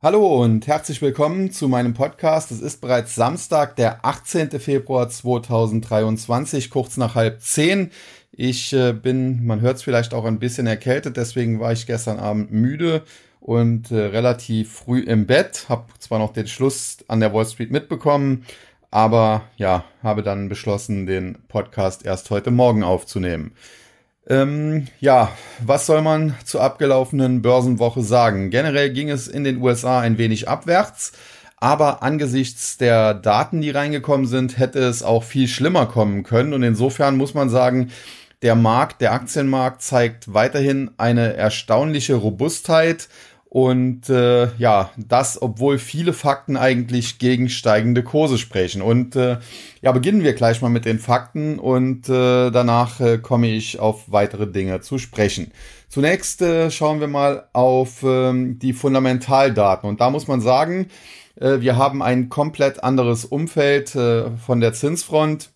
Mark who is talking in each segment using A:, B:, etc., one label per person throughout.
A: Hallo und herzlich willkommen zu meinem Podcast. Es ist bereits Samstag, der 18. Februar 2023, kurz nach halb zehn. Ich äh, bin, man hört es vielleicht auch ein bisschen erkältet, deswegen war ich gestern Abend müde und äh, relativ früh im Bett. Hab zwar noch den Schluss an der Wall Street mitbekommen, aber ja, habe dann beschlossen, den Podcast erst heute Morgen aufzunehmen. Ähm, ja, was soll man zur abgelaufenen Börsenwoche sagen? Generell ging es in den USA ein wenig abwärts, aber angesichts der Daten, die reingekommen sind, hätte es auch viel schlimmer kommen können. Und insofern muss man sagen, der Markt, der Aktienmarkt zeigt weiterhin eine erstaunliche Robustheit und äh, ja, das, obwohl viele Fakten eigentlich gegen steigende Kurse sprechen. Und äh, ja, beginnen wir gleich mal mit den Fakten und äh, danach äh, komme ich auf weitere Dinge zu sprechen. Zunächst äh, schauen wir mal auf äh, die Fundamentaldaten. Und da muss man sagen, äh, wir haben ein komplett anderes Umfeld äh, von der Zinsfront.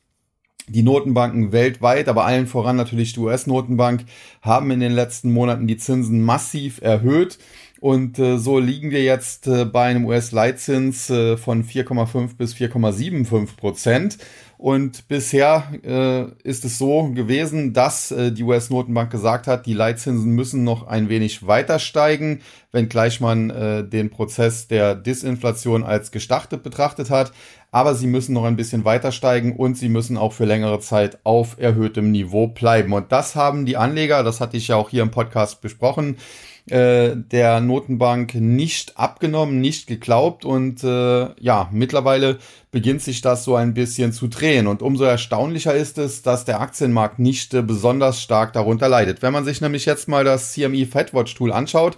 A: Die Notenbanken weltweit, aber allen voran natürlich die US-Notenbank, haben in den letzten Monaten die Zinsen massiv erhöht. Und äh, so liegen wir jetzt äh, bei einem US-Leitzins äh, von 4,5 bis 4,75 Prozent. Und bisher äh, ist es so gewesen, dass äh, die US-Notenbank gesagt hat, die Leitzinsen müssen noch ein wenig weiter steigen, wenngleich man äh, den Prozess der Disinflation als gestartet betrachtet hat. Aber sie müssen noch ein bisschen weiter steigen und sie müssen auch für längere Zeit auf erhöhtem Niveau bleiben. Und das haben die Anleger, das hatte ich ja auch hier im Podcast besprochen, äh, der Notenbank nicht abgenommen, nicht geglaubt und äh, ja, mittlerweile beginnt sich das so ein bisschen zu drehen. Und umso erstaunlicher ist es, dass der Aktienmarkt nicht äh, besonders stark darunter leidet. Wenn man sich nämlich jetzt mal das CME Fedwatch Tool anschaut,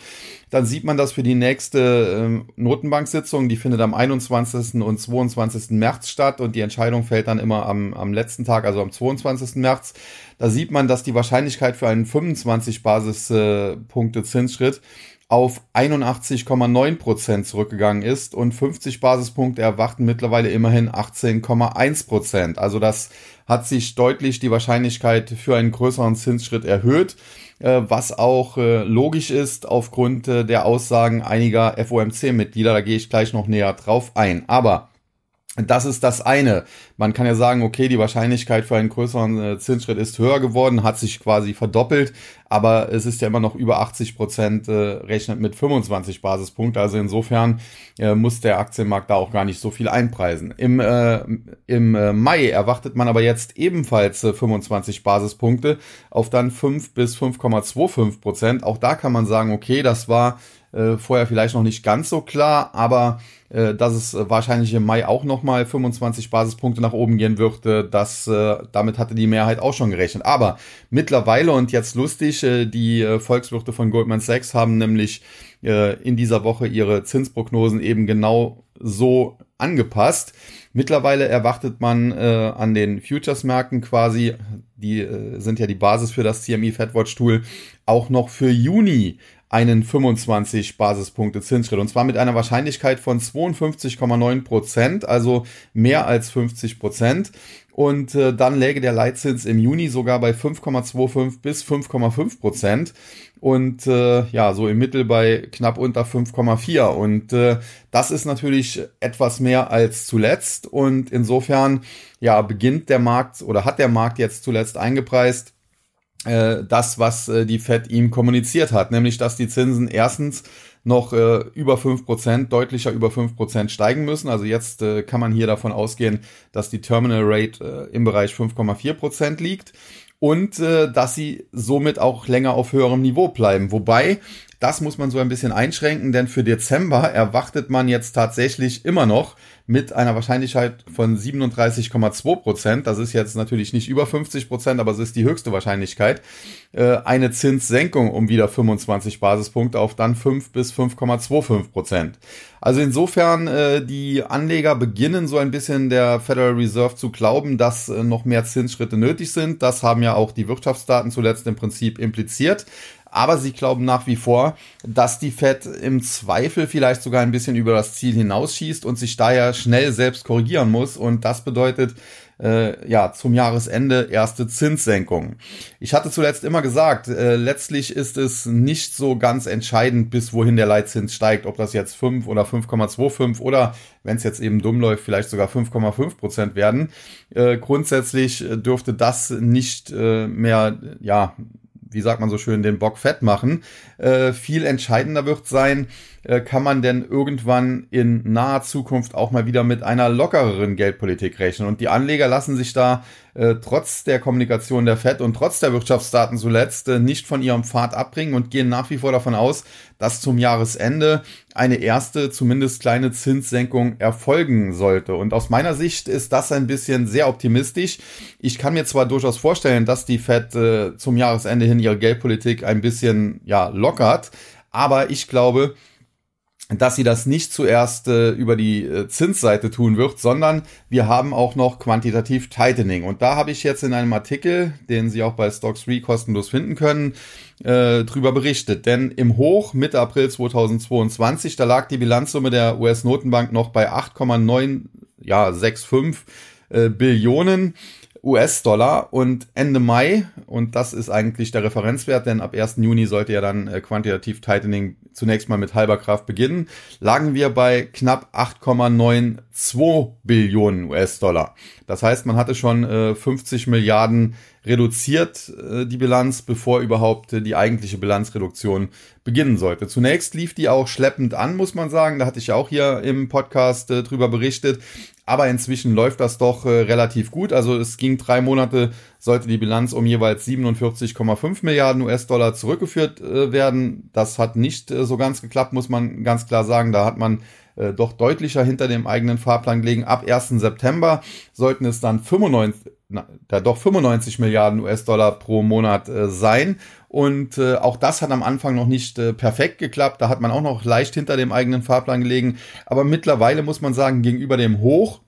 A: dann sieht man das für die nächste äh, Notenbank-Sitzung, die findet am 21. und 22. März statt und die Entscheidung fällt dann immer am, am letzten Tag, also am 22. März. Da sieht man, dass die Wahrscheinlichkeit für einen 25 Basispunkte Zinsschritt auf 81,9 Prozent zurückgegangen ist und 50 Basispunkte erwarten mittlerweile immerhin 18,1 Prozent. Also das hat sich deutlich die Wahrscheinlichkeit für einen größeren Zinsschritt erhöht, äh, was auch äh, logisch ist aufgrund äh, der Aussagen einiger FOMC-Mitglieder. Da gehe ich gleich noch näher drauf ein. Aber das ist das eine. Man kann ja sagen, okay, die Wahrscheinlichkeit für einen größeren äh, Zinsschritt ist höher geworden, hat sich quasi verdoppelt, aber es ist ja immer noch über 80 Prozent, äh, rechnet mit 25 Basispunkte. Also insofern äh, muss der Aktienmarkt da auch gar nicht so viel einpreisen. Im, äh, im äh, Mai erwartet man aber jetzt ebenfalls äh, 25 Basispunkte auf dann 5 bis 5,25 Prozent. Auch da kann man sagen, okay, das war äh, vorher vielleicht noch nicht ganz so klar, aber äh, dass es wahrscheinlich im Mai auch nochmal 25 Basispunkte nach oben gehen wird, äh, das, äh, damit hatte die Mehrheit auch schon gerechnet. Aber mittlerweile und jetzt lustig, äh, die äh, Volkswirte von Goldman Sachs haben nämlich äh, in dieser Woche ihre Zinsprognosen eben genau so angepasst. Mittlerweile erwartet man äh, an den Futures-Märkten quasi, die äh, sind ja die Basis für das CME Fedwatch Tool, auch noch für Juni einen 25 Basispunkte Zinsschritt und zwar mit einer Wahrscheinlichkeit von 52,9 Prozent, also mehr als 50 Prozent. Und äh, dann läge der Leitzins im Juni sogar bei 5,25 bis 5,5 Prozent und äh, ja, so im Mittel bei knapp unter 5,4. Und äh, das ist natürlich etwas mehr als zuletzt. Und insofern ja, beginnt der Markt oder hat der Markt jetzt zuletzt eingepreist, das, was äh, die Fed ihm kommuniziert hat, nämlich dass die Zinsen erstens noch äh, über fünf Prozent, deutlicher über fünf Prozent steigen müssen. Also jetzt äh, kann man hier davon ausgehen, dass die Terminal Rate äh, im Bereich 5,4 Prozent liegt und äh, dass sie somit auch länger auf höherem Niveau bleiben. Wobei, das muss man so ein bisschen einschränken, denn für Dezember erwartet man jetzt tatsächlich immer noch mit einer Wahrscheinlichkeit von 37,2 Prozent, das ist jetzt natürlich nicht über 50 Prozent, aber es ist die höchste Wahrscheinlichkeit, äh, eine Zinssenkung um wieder 25 Basispunkte auf dann 5 bis 5,25 Prozent. Also insofern, äh, die Anleger beginnen so ein bisschen der Federal Reserve zu glauben, dass äh, noch mehr Zinsschritte nötig sind. Das haben ja auch die Wirtschaftsdaten zuletzt im Prinzip impliziert. Aber sie glauben nach wie vor, dass die Fed im Zweifel vielleicht sogar ein bisschen über das Ziel hinausschießt und sich daher schnell selbst korrigieren muss. Und das bedeutet, äh, ja zum Jahresende erste Zinssenkungen. Ich hatte zuletzt immer gesagt, äh, letztlich ist es nicht so ganz entscheidend, bis wohin der Leitzins steigt, ob das jetzt 5 oder 5,25 oder wenn es jetzt eben dumm läuft, vielleicht sogar 5,5 Prozent werden. Äh, grundsätzlich dürfte das nicht äh, mehr, ja, wie sagt man so schön, den Bock fett machen. Äh, viel entscheidender wird sein, äh, kann man denn irgendwann in naher Zukunft auch mal wieder mit einer lockereren Geldpolitik rechnen. Und die Anleger lassen sich da äh, trotz der Kommunikation der FED und trotz der Wirtschaftsdaten zuletzt äh, nicht von ihrem Pfad abbringen und gehen nach wie vor davon aus, dass zum Jahresende eine erste, zumindest kleine Zinssenkung erfolgen sollte. Und aus meiner Sicht ist das ein bisschen sehr optimistisch. Ich kann mir zwar durchaus vorstellen, dass die FED äh, zum Jahresende hin ihre Geldpolitik ein bisschen ja, lockert, aber ich glaube, dass sie das nicht zuerst äh, über die äh, Zinsseite tun wird, sondern wir haben auch noch quantitativ Tightening. Und da habe ich jetzt in einem Artikel, den Sie auch bei Stocks 3 kostenlos finden können, äh, drüber berichtet. Denn im Hoch Mitte April 2022, da lag die Bilanzsumme der US-Notenbank noch bei 8,9, ja, 65 äh, Billionen. US-Dollar und Ende Mai, und das ist eigentlich der Referenzwert, denn ab 1. Juni sollte ja dann äh, Quantitativ Tightening zunächst mal mit halber Kraft beginnen, lagen wir bei knapp 8,92 Billionen US-Dollar. Das heißt, man hatte schon äh, 50 Milliarden reduziert, äh, die Bilanz, bevor überhaupt äh, die eigentliche Bilanzreduktion beginnen sollte. Zunächst lief die auch schleppend an, muss man sagen. Da hatte ich auch hier im Podcast äh, drüber berichtet. Aber inzwischen läuft das doch äh, relativ gut. Also es ging drei Monate, sollte die Bilanz um jeweils 47,5 Milliarden US-Dollar zurückgeführt äh, werden. Das hat nicht äh, so ganz geklappt, muss man ganz klar sagen. Da hat man äh, doch deutlicher hinter dem eigenen Fahrplan gelegen. Ab 1. September sollten es dann 95, na, da doch 95 Milliarden US-Dollar pro Monat äh, sein. Und äh, auch das hat am Anfang noch nicht äh, perfekt geklappt. Da hat man auch noch leicht hinter dem eigenen Fahrplan gelegen. Aber mittlerweile muss man sagen, gegenüber dem Hoch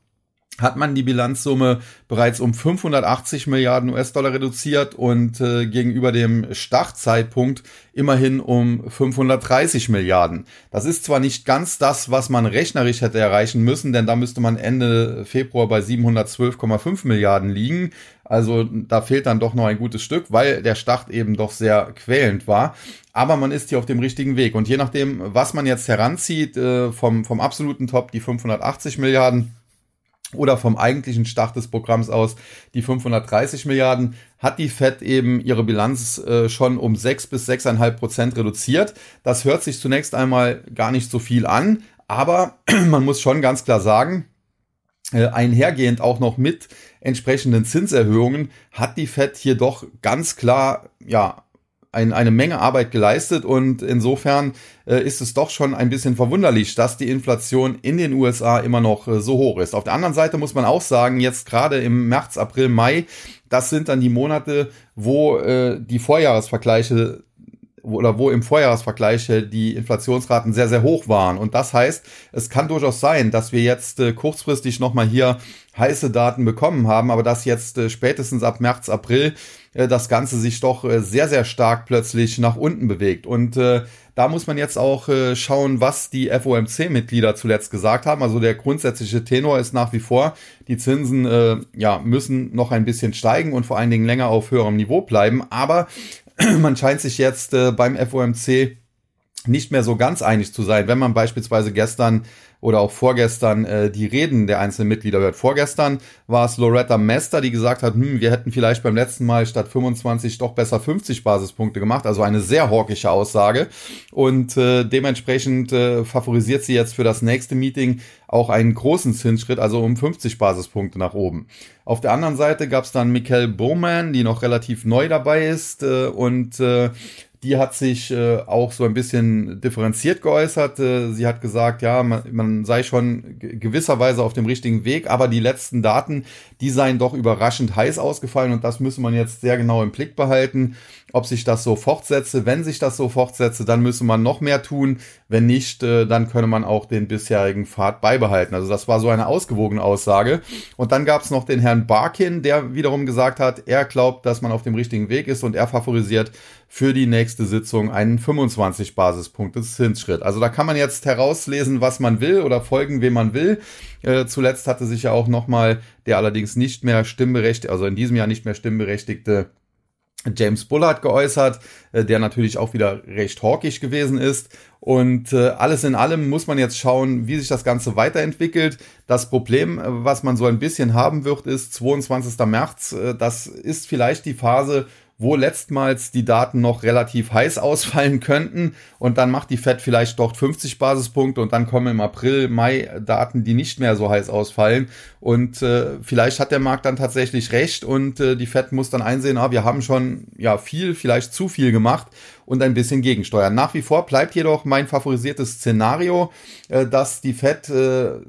A: hat man die Bilanzsumme bereits um 580 Milliarden US-Dollar reduziert und äh, gegenüber dem Startzeitpunkt immerhin um 530 Milliarden. Das ist zwar nicht ganz das, was man rechnerisch hätte erreichen müssen, denn da müsste man Ende Februar bei 712,5 Milliarden liegen. Also da fehlt dann doch noch ein gutes Stück, weil der Start eben doch sehr quälend war. Aber man ist hier auf dem richtigen Weg. Und je nachdem, was man jetzt heranzieht, äh, vom, vom absoluten Top die 580 Milliarden, oder vom eigentlichen Start des Programms aus die 530 Milliarden, hat die Fed eben ihre Bilanz äh, schon um 6 bis 6,5 Prozent reduziert. Das hört sich zunächst einmal gar nicht so viel an, aber man muss schon ganz klar sagen, äh, einhergehend auch noch mit entsprechenden Zinserhöhungen hat die Fed hier doch ganz klar ja ein, eine Menge Arbeit geleistet und insofern äh, ist es doch schon ein bisschen verwunderlich, dass die Inflation in den USA immer noch äh, so hoch ist. Auf der anderen Seite muss man auch sagen, jetzt gerade im März, April, Mai, das sind dann die Monate, wo äh, die Vorjahresvergleiche oder wo im Vorjahresvergleich die Inflationsraten sehr, sehr hoch waren. Und das heißt, es kann durchaus sein, dass wir jetzt äh, kurzfristig nochmal hier heiße Daten bekommen haben, aber dass jetzt äh, spätestens ab März, April äh, das Ganze sich doch äh, sehr, sehr stark plötzlich nach unten bewegt. Und äh, da muss man jetzt auch äh, schauen, was die FOMC-Mitglieder zuletzt gesagt haben. Also der grundsätzliche Tenor ist nach wie vor, die Zinsen äh, ja, müssen noch ein bisschen steigen und vor allen Dingen länger auf höherem Niveau bleiben. Aber man scheint sich jetzt äh, beim FOMC nicht mehr so ganz einig zu sein, wenn man beispielsweise gestern oder auch vorgestern äh, die Reden der einzelnen Mitglieder hört. Vorgestern war es Loretta Mester, die gesagt hat, hm, wir hätten vielleicht beim letzten Mal statt 25 doch besser 50 Basispunkte gemacht. Also eine sehr hawkische Aussage. Und äh, dementsprechend äh, favorisiert sie jetzt für das nächste Meeting auch einen großen Zinsschritt, also um 50 Basispunkte nach oben. Auf der anderen Seite gab es dann Michael Bowman, die noch relativ neu dabei ist äh, und äh, die hat sich äh, auch so ein bisschen differenziert geäußert. Äh, sie hat gesagt, ja, man, man sei schon gewisserweise auf dem richtigen Weg, aber die letzten Daten, die seien doch überraschend heiß ausgefallen und das müsse man jetzt sehr genau im Blick behalten, ob sich das so fortsetze. Wenn sich das so fortsetze, dann müsse man noch mehr tun, Wenn nicht, äh, dann könne man auch den bisherigen Pfad beibehalten. Also das war so eine ausgewogene Aussage. Und dann gab es noch den Herrn Barkin, der wiederum gesagt hat, er glaubt, dass man auf dem richtigen Weg ist und er favorisiert für die nächste Sitzung einen 25 Basispunkte Zinsschritt. Also da kann man jetzt herauslesen, was man will oder folgen, wem man will. Äh, zuletzt hatte sich ja auch nochmal der allerdings nicht mehr stimmberechtigte, also in diesem Jahr nicht mehr stimmberechtigte James Bullard geäußert, äh, der natürlich auch wieder recht hawkisch gewesen ist. Und äh, alles in allem muss man jetzt schauen, wie sich das Ganze weiterentwickelt. Das Problem, äh, was man so ein bisschen haben wird, ist 22. März. Das ist vielleicht die Phase, wo letztmals die Daten noch relativ heiß ausfallen könnten und dann macht die Fed vielleicht dort 50 Basispunkte und dann kommen im April, Mai Daten, die nicht mehr so heiß ausfallen und äh, vielleicht hat der Markt dann tatsächlich recht und äh, die Fed muss dann einsehen, ah, wir haben schon ja viel, vielleicht zu viel gemacht und ein bisschen gegensteuern. Nach wie vor bleibt jedoch mein favorisiertes Szenario, äh, dass die Fed äh,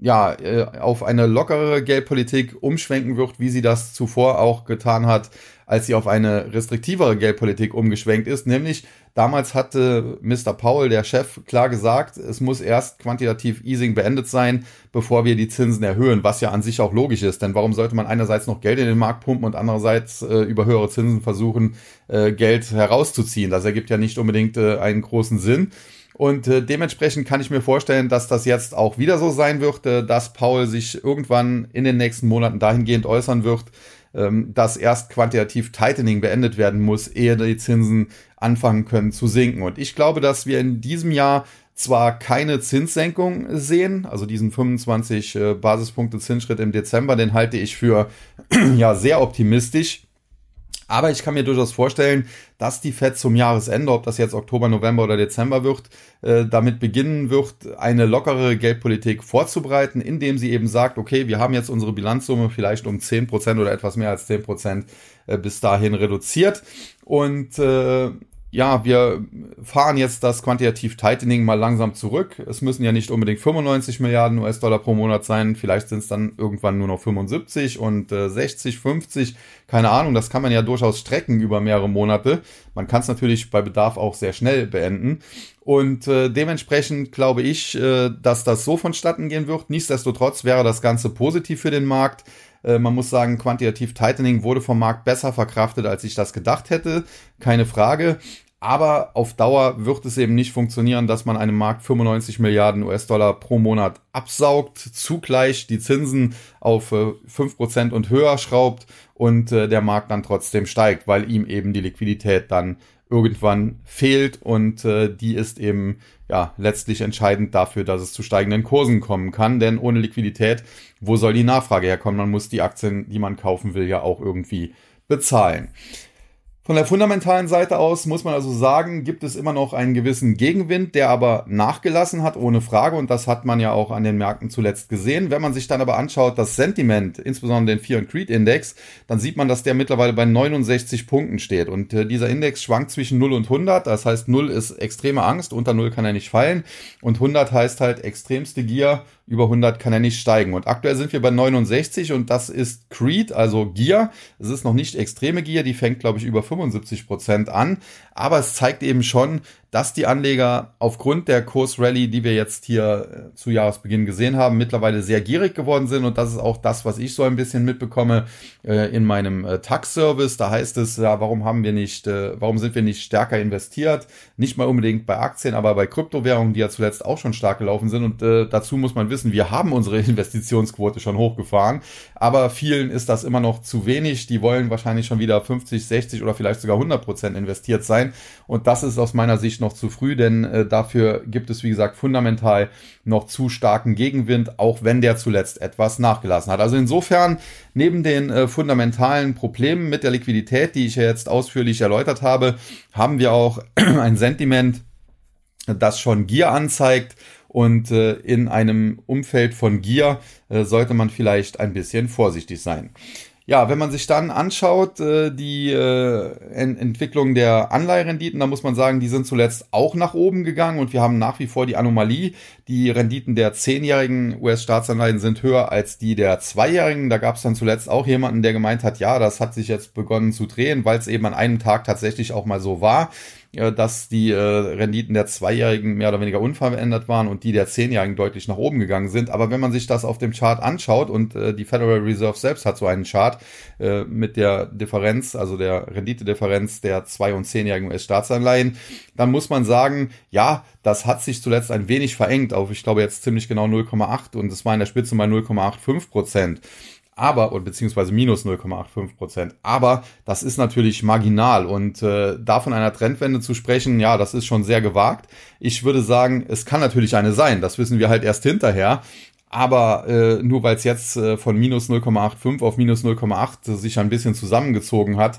A: ja, äh, auf eine lockere Geldpolitik umschwenken wird, wie sie das zuvor auch getan hat, als sie auf eine restriktivere Geldpolitik umgeschwenkt ist. Nämlich damals hatte Mr. Powell, der Chef, klar gesagt, es muss erst quantitativ Easing beendet sein, bevor wir die Zinsen erhöhen, was ja an sich auch logisch ist. Denn warum sollte man einerseits noch Geld in den Markt pumpen und andererseits äh, über höhere Zinsen versuchen, äh, Geld herauszuziehen? Das ergibt ja nicht unbedingt äh, einen großen Sinn. Und äh, dementsprechend kann ich mir vorstellen, dass das jetzt auch wieder so sein wird, äh, dass Paul sich irgendwann in den nächsten Monaten dahingehend äußern wird, ähm, dass erst quantitativ Tightening beendet werden muss, ehe die Zinsen anfangen können zu sinken. Und ich glaube, dass wir in diesem Jahr zwar keine Zinssenkung sehen, also diesen 25 äh, Basispunkte Zinsschritt im Dezember, den halte ich für ja sehr optimistisch. Aber ich kann mir durchaus vorstellen, dass die Fed zum Jahresende, ob das jetzt Oktober, November oder Dezember wird, äh, damit beginnen wird, eine lockere Geldpolitik vorzubereiten, indem sie eben sagt, okay, wir haben jetzt unsere Bilanzsumme vielleicht um 10% oder etwas mehr als 10% äh, bis dahin reduziert. Und äh, ja, wir fahren jetzt das Quantitativ Tightening mal langsam zurück. Es müssen ja nicht unbedingt 95 Milliarden US-Dollar pro Monat sein. Vielleicht sind es dann irgendwann nur noch 75 und äh, 60, 50. Keine Ahnung. Das kann man ja durchaus strecken über mehrere Monate. Man kann es natürlich bei Bedarf auch sehr schnell beenden. Und äh, dementsprechend glaube ich, äh, dass das so vonstatten gehen wird. Nichtsdestotrotz wäre das Ganze positiv für den Markt. Äh, man muss sagen, quantitativ Tightening wurde vom Markt besser verkraftet, als ich das gedacht hätte. Keine Frage. Aber auf Dauer wird es eben nicht funktionieren, dass man einem Markt 95 Milliarden US-Dollar pro Monat absaugt, zugleich die Zinsen auf äh, 5% und höher schraubt und äh, der Markt dann trotzdem steigt, weil ihm eben die Liquidität dann irgendwann fehlt und äh, die ist eben ja letztlich entscheidend dafür, dass es zu steigenden Kursen kommen kann, denn ohne Liquidität, wo soll die Nachfrage herkommen? Man muss die Aktien, die man kaufen will, ja auch irgendwie bezahlen. Von der fundamentalen Seite aus muss man also sagen, gibt es immer noch einen gewissen Gegenwind, der aber nachgelassen hat, ohne Frage. Und das hat man ja auch an den Märkten zuletzt gesehen. Wenn man sich dann aber anschaut, das Sentiment, insbesondere den Fear and Creed Index, dann sieht man, dass der mittlerweile bei 69 Punkten steht. Und äh, dieser Index schwankt zwischen 0 und 100. Das heißt, 0 ist extreme Angst, unter 0 kann er nicht fallen. Und 100 heißt halt extremste Gier, über 100 kann er nicht steigen. Und aktuell sind wir bei 69 und das ist Creed, also Gier. Es ist noch nicht extreme Gier, die fängt, glaube ich, über 75 Prozent an. Aber es zeigt eben schon, dass die Anleger aufgrund der Kursrallye, die wir jetzt hier äh, zu Jahresbeginn gesehen haben, mittlerweile sehr gierig geworden sind. Und das ist auch das, was ich so ein bisschen mitbekomme äh, in meinem äh, Tax-Service. Da heißt es, ja, warum haben wir nicht, äh, warum sind wir nicht stärker investiert? Nicht mal unbedingt bei Aktien, aber bei Kryptowährungen, die ja zuletzt auch schon stark gelaufen sind. Und äh, dazu muss man wissen, wir haben unsere Investitionsquote schon hochgefahren. Aber vielen ist das immer noch zu wenig. Die wollen wahrscheinlich schon wieder 50, 60 oder vielleicht sogar 100 Prozent investiert sein. Und das ist aus meiner Sicht noch zu früh, denn äh, dafür gibt es, wie gesagt, fundamental noch zu starken Gegenwind, auch wenn der zuletzt etwas nachgelassen hat. Also insofern, neben den äh, fundamentalen Problemen mit der Liquidität, die ich ja jetzt ausführlich erläutert habe, haben wir auch ein Sentiment, das schon Gier anzeigt. Und äh, in einem Umfeld von Gier äh, sollte man vielleicht ein bisschen vorsichtig sein. Ja, wenn man sich dann anschaut, äh, die äh, Ent Entwicklung der Anleiherenditen, da muss man sagen, die sind zuletzt auch nach oben gegangen und wir haben nach wie vor die Anomalie. Die Renditen der zehnjährigen US-Staatsanleihen sind höher als die der zweijährigen. Da gab es dann zuletzt auch jemanden, der gemeint hat, ja, das hat sich jetzt begonnen zu drehen, weil es eben an einem Tag tatsächlich auch mal so war. Äh, dass die äh, Renditen der Zweijährigen mehr oder weniger unverändert waren und die der Zehnjährigen deutlich nach oben gegangen sind. Aber wenn man sich das auf dem Chart anschaut und äh, die Federal Reserve selbst hat so einen Chart äh, mit der Differenz, also der Renditedifferenz der zwei- und zehnjährigen US-Staatsanleihen, dann muss man sagen, ja, das hat sich zuletzt ein wenig verengt auf, ich glaube jetzt ziemlich genau 0,8 und es war in der Spitze mal 0,85 Prozent aber, oder beziehungsweise minus 0,85 Prozent. Aber das ist natürlich marginal und äh, da von einer Trendwende zu sprechen, ja, das ist schon sehr gewagt. Ich würde sagen, es kann natürlich eine sein, das wissen wir halt erst hinterher. Aber äh, nur weil es jetzt äh, von minus 0,85 auf minus 0,8 sich ein bisschen zusammengezogen hat,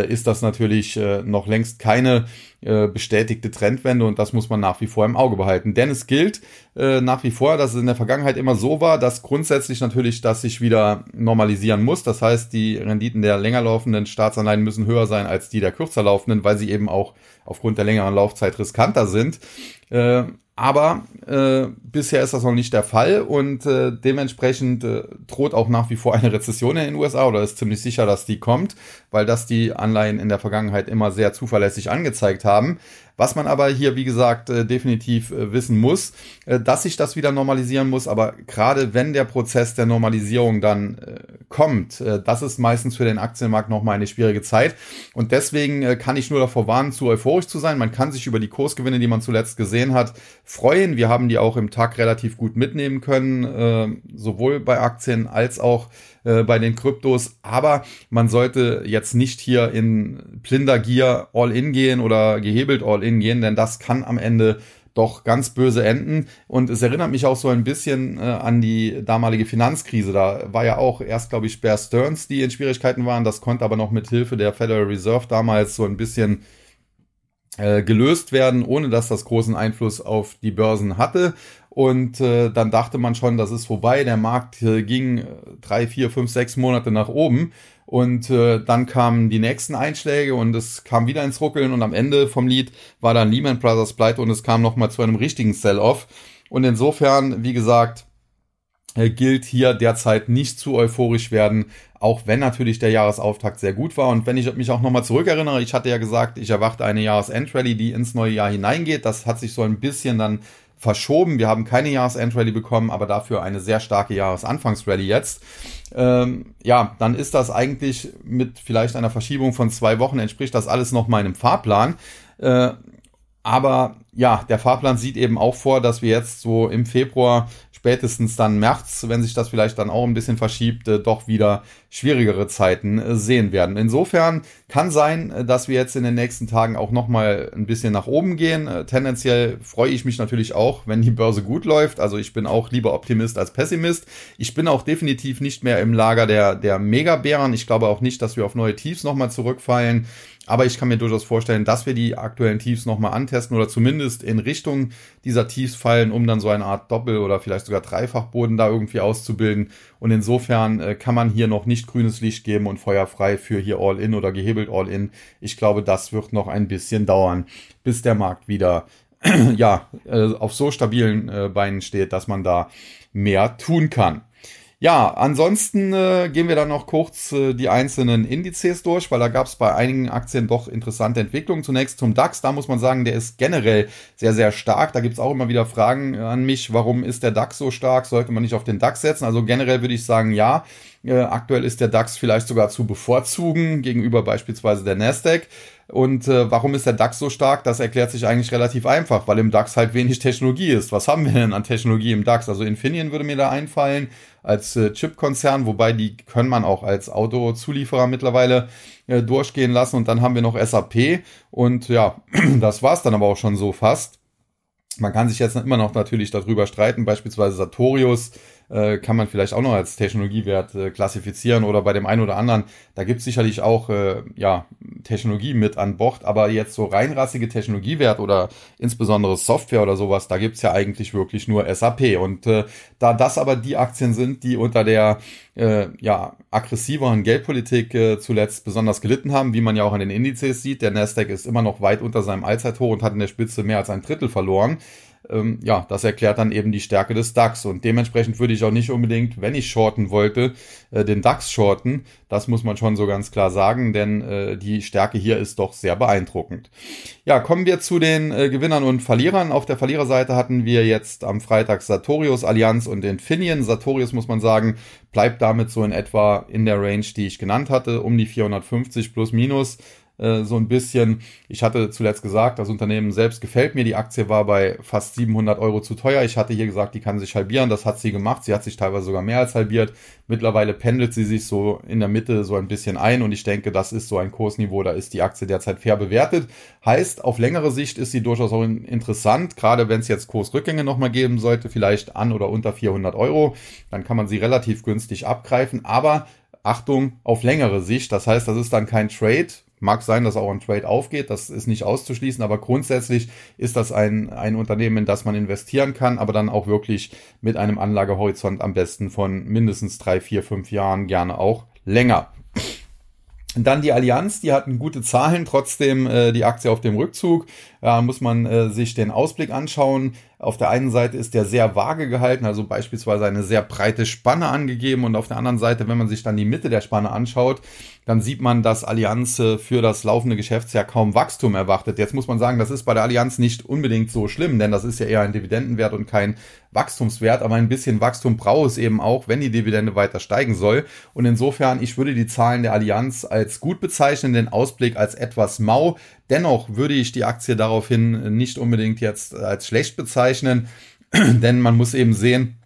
A: ist das natürlich äh, noch längst keine äh, bestätigte Trendwende und das muss man nach wie vor im Auge behalten. Denn es gilt äh, nach wie vor, dass es in der Vergangenheit immer so war, dass grundsätzlich natürlich das sich wieder normalisieren muss. Das heißt, die Renditen der länger laufenden Staatsanleihen müssen höher sein als die der kürzer laufenden, weil sie eben auch aufgrund der längeren Laufzeit riskanter sind. Äh, aber äh, bisher ist das noch nicht der Fall und äh, dementsprechend äh, droht auch nach wie vor eine Rezession in den USA oder ist ziemlich sicher, dass die kommt, weil das die Anleihen in der Vergangenheit immer sehr zuverlässig angezeigt haben. Was man aber hier, wie gesagt, äh, definitiv äh, wissen muss, äh, dass sich das wieder normalisieren muss. Aber gerade wenn der Prozess der Normalisierung dann kommt, das ist meistens für den Aktienmarkt nochmal eine schwierige Zeit. Und deswegen kann ich nur davor warnen, zu euphorisch zu sein. Man kann sich über die Kursgewinne, die man zuletzt gesehen hat, freuen. Wir haben die auch im Tag relativ gut mitnehmen können, sowohl bei Aktien als auch äh, bei den Kryptos. Aber man sollte jetzt nicht hier in blinder Gier All-In gehen oder gehebelt All-In gehen, denn das kann am Ende doch ganz böse enden. Und es erinnert mich auch so ein bisschen äh, an die damalige Finanzkrise. Da war ja auch erst, glaube ich, Bear Stearns, die in Schwierigkeiten waren. Das konnte aber noch mit Hilfe der Federal Reserve damals so ein bisschen äh, gelöst werden, ohne dass das großen Einfluss auf die Börsen hatte. Und äh, dann dachte man schon, das ist vorbei. Der Markt äh, ging äh, drei, vier, fünf, sechs Monate nach oben. Und äh, dann kamen die nächsten Einschläge und es kam wieder ins Ruckeln. Und am Ende vom Lied war dann Lehman Brothers pleite und es kam nochmal zu einem richtigen Sell-Off. Und insofern, wie gesagt, äh, gilt hier derzeit nicht zu euphorisch werden, auch wenn natürlich der Jahresauftakt sehr gut war. Und wenn ich mich auch nochmal zurückerinnere, ich hatte ja gesagt, ich erwarte eine Jahresendrallye, die ins neue Jahr hineingeht. Das hat sich so ein bisschen dann verschoben. Wir haben keine Jahresendrallye bekommen, aber dafür eine sehr starke Jahresanfangsrallye jetzt. Ähm, ja, dann ist das eigentlich mit vielleicht einer Verschiebung von zwei Wochen entspricht das alles noch meinem Fahrplan. Äh, aber ja, der Fahrplan sieht eben auch vor, dass wir jetzt so im Februar spätestens dann März, wenn sich das vielleicht dann auch ein bisschen verschiebt, äh, doch wieder schwierigere Zeiten äh, sehen werden. Insofern kann sein, äh, dass wir jetzt in den nächsten Tagen auch nochmal ein bisschen nach oben gehen. Tendenziell freue ich mich natürlich auch, wenn die Börse gut läuft. Also ich bin auch lieber Optimist als Pessimist. Ich bin auch definitiv nicht mehr im Lager der, der Megabären. Ich glaube auch nicht, dass wir auf neue Tiefs nochmal zurückfallen. Aber ich kann mir durchaus vorstellen, dass wir die aktuellen Tiefs nochmal antesten oder zumindest in Richtung dieser Tiefs fallen, um dann so eine Art Doppel- oder vielleicht sogar Dreifachboden da irgendwie auszubilden. Und insofern äh, kann man hier noch nicht grünes Licht geben und feuerfrei für hier All-In oder gehebelt All-In. Ich glaube, das wird noch ein bisschen dauern, bis der Markt wieder ja, äh, auf so stabilen äh, Beinen steht, dass man da mehr tun kann. Ja, ansonsten äh, gehen wir dann noch kurz äh, die einzelnen Indizes durch, weil da gab es bei einigen Aktien doch interessante Entwicklungen. Zunächst zum DAX, da muss man sagen, der ist generell sehr, sehr stark. Da gibt's auch immer wieder Fragen an mich, warum ist der DAX so stark? Sollte man nicht auf den DAX setzen? Also generell würde ich sagen, ja. Äh, aktuell ist der DAX vielleicht sogar zu bevorzugen gegenüber beispielsweise der Nasdaq. Und äh, warum ist der DAX so stark? Das erklärt sich eigentlich relativ einfach, weil im DAX halt wenig Technologie ist. Was haben wir denn an Technologie im DAX? Also Infineon würde mir da einfallen als äh, Chip-Konzern, wobei die können man auch als Autozulieferer mittlerweile äh, durchgehen lassen. Und dann haben wir noch SAP und ja, das war's dann aber auch schon so fast. Man kann sich jetzt immer noch natürlich darüber streiten, beispielsweise Sartorius äh, kann man vielleicht auch noch als Technologiewert äh, klassifizieren oder bei dem einen oder anderen, da gibt es sicherlich auch äh, ja, Technologie mit an Bord, aber jetzt so reinrassige Technologiewert oder insbesondere Software oder sowas, da gibt es ja eigentlich wirklich nur SAP. Und äh, da das aber die Aktien sind, die unter der äh, ja, aggressiveren Geldpolitik äh, zuletzt besonders gelitten haben, wie man ja auch an den Indizes sieht, der Nasdaq ist immer noch weit unter seinem Allzeithoch und hat in der Spitze mehr als ein Drittel verloren ähm, ja, das erklärt dann eben die Stärke des DAX. Und dementsprechend würde ich auch nicht unbedingt, wenn ich shorten wollte, äh, den DAX shorten. Das muss man schon so ganz klar sagen, denn äh, die Stärke hier ist doch sehr beeindruckend. Ja, kommen wir zu den äh, Gewinnern und Verlierern. Auf der Verliererseite hatten wir jetzt am Freitag Sartorius, Allianz und Infineon. Sartorius muss man sagen, bleibt damit so in etwa in der Range, die ich genannt hatte, um die 450 plus minus. Äh, so ein bisschen. Ich hatte zuletzt gesagt, das Unternehmen selbst gefällt mir. Die Aktie war bei fast 700 Euro zu teuer. Ich hatte hier gesagt, die kann sich halbieren. Das hat sie gemacht. Sie hat sich teilweise sogar mehr als halbiert. Mittlerweile pendelt sie sich so in der Mitte so ein bisschen ein und ich denke, das ist so ein Kursniveau. Da ist die Aktie derzeit fair bewertet. Heißt, auf längere Sicht ist sie durchaus auch interessant. Gerade wenn es jetzt Kursrückgänge nochmal geben sollte, vielleicht an oder unter 400 Euro, dann kann man sie relativ günstig abgreifen. Aber Achtung, auf längere Sicht. Das heißt, das ist dann kein Trade, Mag sein, dass auch ein Trade aufgeht, das ist nicht auszuschließen, aber grundsätzlich ist das ein, ein Unternehmen, in das man investieren kann, aber dann auch wirklich mit einem Anlagehorizont am besten von mindestens drei, vier, fünf Jahren, gerne auch länger. Dann die Allianz, die hatten gute Zahlen, trotzdem äh, die Aktie auf dem Rückzug. Da muss man äh, sich den Ausblick anschauen. Auf der einen Seite ist der sehr vage gehalten, also beispielsweise eine sehr breite Spanne angegeben und auf der anderen Seite, wenn man sich dann die Mitte der Spanne anschaut, dann sieht man, dass Allianz äh, für das laufende Geschäftsjahr kaum Wachstum erwartet. Jetzt muss man sagen, das ist bei der Allianz nicht unbedingt so schlimm, denn das ist ja eher ein Dividendenwert und kein Wachstumswert, aber ein bisschen Wachstum braucht es eben auch, wenn die Dividende weiter steigen soll. Und insofern, ich würde die Zahlen der Allianz als gut bezeichnen, den Ausblick als etwas mau. Dennoch würde ich die Aktie daraufhin nicht unbedingt jetzt als schlecht bezeichnen, denn man muss eben sehen,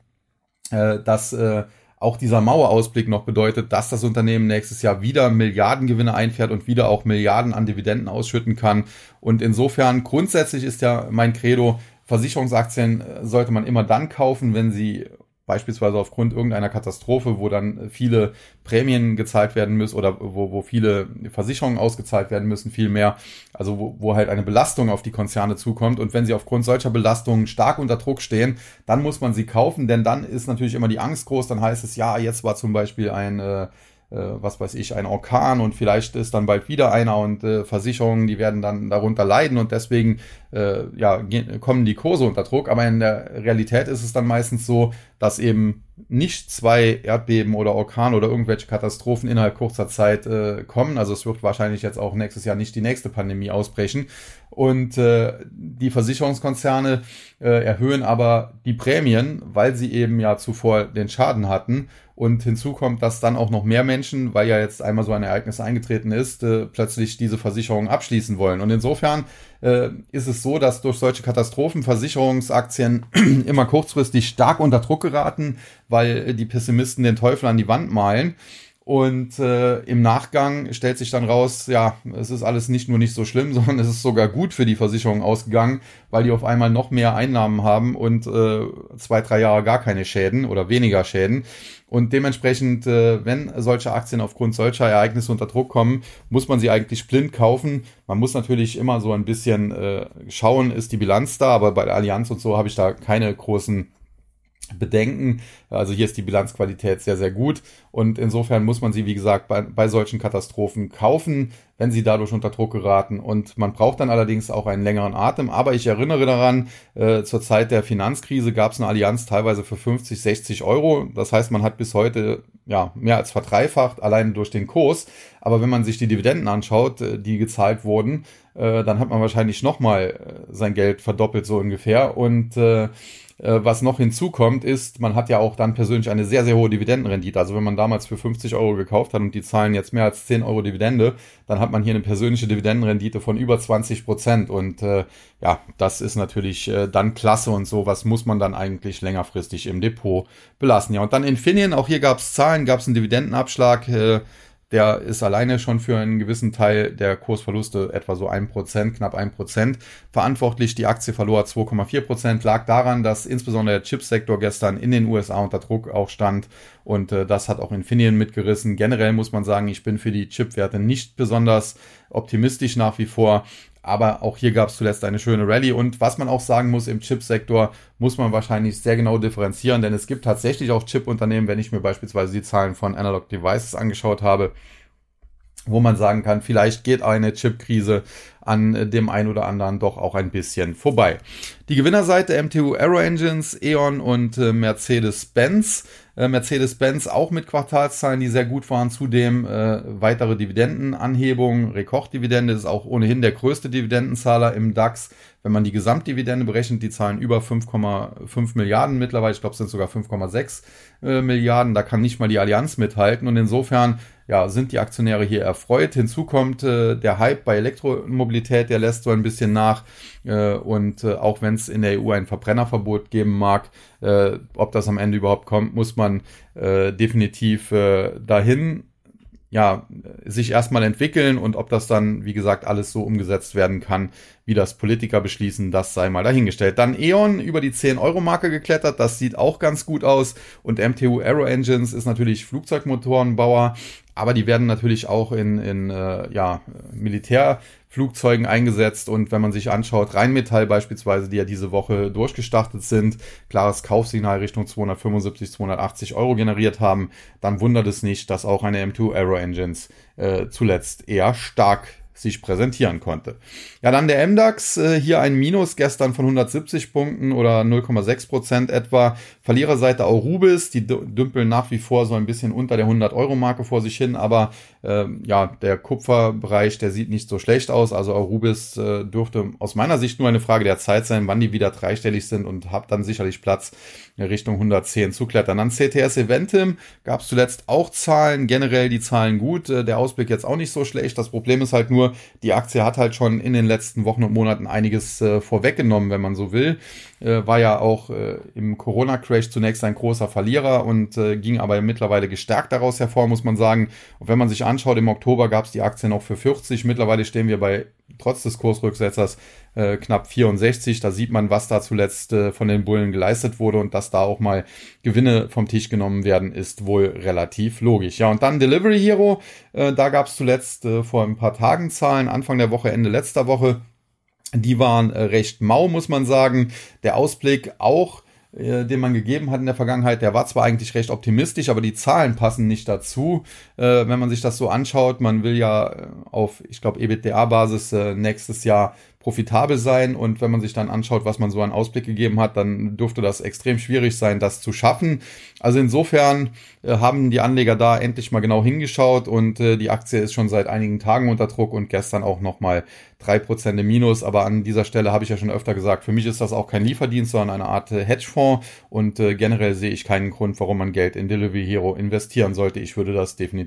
A: äh, dass äh, auch dieser Mauerausblick noch bedeutet, dass das Unternehmen nächstes Jahr wieder Milliardengewinne einfährt und wieder auch Milliarden an Dividenden ausschütten kann. Und insofern grundsätzlich ist ja mein Credo, Versicherungsaktien sollte man immer dann kaufen, wenn sie beispielsweise aufgrund irgendeiner Katastrophe, wo dann viele Prämien gezahlt werden müssen oder wo, wo viele Versicherungen ausgezahlt werden müssen, viel mehr, also wo, wo halt eine Belastung auf die Konzerne zukommt. Und wenn sie aufgrund solcher Belastungen stark unter Druck stehen, dann muss man sie kaufen, denn dann ist natürlich immer die Angst groß, dann heißt es, ja, jetzt war zum Beispiel ein äh, äh, was weiß ich, ein Orkan und vielleicht ist dann bald wieder einer und äh, Versicherungen, die werden dann darunter leiden und deswegen äh, ja, kommen die Kurse unter Druck. Aber in der Realität ist es dann meistens so, dass eben nicht zwei Erdbeben oder Orkan oder irgendwelche Katastrophen innerhalb kurzer Zeit äh, kommen. Also es wird wahrscheinlich jetzt auch nächstes Jahr nicht die nächste Pandemie ausbrechen. Und äh, die Versicherungskonzerne äh, erhöhen aber die Prämien, weil sie eben ja zuvor den Schaden hatten. Und hinzu kommt, dass dann auch noch mehr Menschen, weil ja jetzt einmal so ein Ereignis eingetreten ist, äh, plötzlich diese Versicherung abschließen wollen. Und insofern äh, ist es so, dass durch solche Katastrophen Versicherungsaktien immer kurzfristig stark unter Druck geraten, weil die Pessimisten den Teufel an die Wand malen. Und äh, im Nachgang stellt sich dann raus, ja, es ist alles nicht nur nicht so schlimm, sondern es ist sogar gut für die Versicherung ausgegangen, weil die auf einmal noch mehr Einnahmen haben und äh, zwei, drei Jahre gar keine Schäden oder weniger Schäden. Und dementsprechend, äh, wenn solche Aktien aufgrund solcher Ereignisse unter Druck kommen, muss man sie eigentlich blind kaufen. Man muss natürlich immer so ein bisschen äh, schauen, ist die Bilanz da, aber bei der Allianz und so habe ich da keine großen bedenken. Also hier ist die Bilanzqualität sehr, sehr gut und insofern muss man sie, wie gesagt, bei, bei solchen Katastrophen kaufen, wenn sie dadurch unter Druck geraten. Und man braucht dann allerdings auch einen längeren Atem. Aber ich erinnere daran, äh, zur Zeit der Finanzkrise gab es eine Allianz teilweise für 50, 60 Euro. Das heißt, man hat bis heute ja mehr als verdreifacht, allein durch den Kurs. Aber wenn man sich die Dividenden anschaut, äh, die gezahlt wurden, äh, dann hat man wahrscheinlich nochmal äh, sein Geld verdoppelt so ungefähr. Und äh, was noch hinzukommt, ist, man hat ja auch dann persönlich eine sehr, sehr hohe Dividendenrendite. Also wenn man damals für 50 Euro gekauft hat und die zahlen jetzt mehr als 10 Euro Dividende, dann hat man hier eine persönliche Dividendenrendite von über 20 Prozent. Und äh, ja, das ist natürlich äh, dann klasse und sowas muss man dann eigentlich längerfristig im Depot belassen. Ja, und dann Infineon, auch hier gab es Zahlen, gab es einen Dividendenabschlag. Äh, der ist alleine schon für einen gewissen Teil der Kursverluste, etwa so ein Prozent, knapp ein Prozent, verantwortlich. Die Aktie verlor 2,4 Prozent, lag daran, dass insbesondere der Chipsektor gestern in den USA unter Druck auch stand und äh, das hat auch Infineon mitgerissen. Generell muss man sagen, ich bin für die Chipwerte nicht besonders optimistisch nach wie vor, aber auch hier gab es zuletzt eine schöne Rallye. Und was man auch sagen muss, im Chipsektor muss man wahrscheinlich sehr genau differenzieren, denn es gibt tatsächlich auch Chip-Unternehmen, wenn ich mir beispielsweise die Zahlen von Analog Devices angeschaut habe, wo man sagen kann, vielleicht geht eine Chip-Krise an dem ein oder anderen doch auch ein bisschen vorbei. Die Gewinnerseite MTU Aero Engines, E.ON und äh, Mercedes-Benz. Äh, Mercedes-Benz auch mit Quartalszahlen, die sehr gut waren. Zudem äh, weitere Dividendenanhebungen. Rekorddividende ist auch ohnehin der größte Dividendenzahler im DAX. Wenn man die Gesamtdividende berechnet, die zahlen über 5,5 Milliarden mittlerweile. Ich glaube, es sind sogar 5,6 äh, Milliarden. Da kann nicht mal die Allianz mithalten. Und insofern ja, sind die Aktionäre hier erfreut. Hinzu kommt äh, der Hype bei Elektromobilität, der lässt so ein bisschen nach. Äh, und äh, auch wenn es in der EU ein Verbrennerverbot geben mag, äh, ob das am Ende überhaupt kommt, muss man äh, definitiv äh, dahin ja, sich erstmal entwickeln und ob das dann, wie gesagt, alles so umgesetzt werden kann, wie das Politiker beschließen, das sei mal dahingestellt. Dann E.ON über die 10-Euro-Marke geklettert, das sieht auch ganz gut aus und MTU Aero Engines ist natürlich Flugzeugmotorenbauer, aber die werden natürlich auch in, in äh, ja, Militärflugzeugen eingesetzt. Und wenn man sich anschaut, Rheinmetall beispielsweise, die ja diese Woche durchgestartet sind, klares Kaufsignal Richtung 275, 280 Euro generiert haben, dann wundert es nicht, dass auch eine M2 Aero Engines äh, zuletzt eher stark sich präsentieren konnte. Ja, dann der MDAX, äh, hier ein Minus gestern von 170 Punkten oder 0,6 Prozent etwa. Verliererseite Aurubis, die dümpeln nach wie vor so ein bisschen unter der 100-Euro-Marke vor sich hin, aber äh, ja, der Kupferbereich, der sieht nicht so schlecht aus. Also Aurubis äh, dürfte aus meiner Sicht nur eine Frage der Zeit sein, wann die wieder dreistellig sind und hat dann sicherlich Platz in Richtung 110 zu klettern. Dann CTS Eventim gab es zuletzt auch Zahlen, generell die Zahlen gut, äh, der Ausblick jetzt auch nicht so schlecht. Das Problem ist halt nur, die Aktie hat halt schon in den letzten Wochen und Monaten einiges äh, vorweggenommen, wenn man so will. Äh, war ja auch äh, im Corona-Crash zunächst ein großer Verlierer und äh, ging aber mittlerweile gestärkt daraus hervor, muss man sagen. Und wenn man sich anschaut, im Oktober gab es die Aktie noch für 40. Mittlerweile stehen wir bei trotz des Kursrücksetzers äh, knapp 64. Da sieht man, was da zuletzt äh, von den Bullen geleistet wurde und dass da auch mal Gewinne vom Tisch genommen werden, ist wohl relativ logisch. Ja, und dann Delivery Hero. Äh, da gab es zuletzt vor ein paar Tagen Zahlen, Anfang der Woche, Ende letzter Woche. Die waren äh, recht mau, muss man sagen. Der Ausblick auch äh, den man gegeben hat in der Vergangenheit, der war zwar eigentlich recht optimistisch, aber die Zahlen passen nicht dazu. Äh, wenn man sich das so anschaut, man will ja äh, auf, ich glaube, EBITDA-Basis äh, nächstes Jahr profitabel sein. Und wenn man sich dann anschaut, was man so an Ausblick gegeben hat, dann dürfte das extrem schwierig sein, das zu schaffen. Also insofern äh, haben die Anleger da endlich mal genau hingeschaut und äh, die Aktie ist schon seit einigen Tagen unter Druck und gestern auch nochmal Prozent im Minus. Aber an dieser Stelle habe ich ja schon öfter gesagt, für mich ist das auch kein Lieferdienst, sondern eine Art äh, Hedgefonds und äh, generell sehe ich keinen Grund, warum man Geld in Delivery Hero investieren sollte. Ich würde das definitiv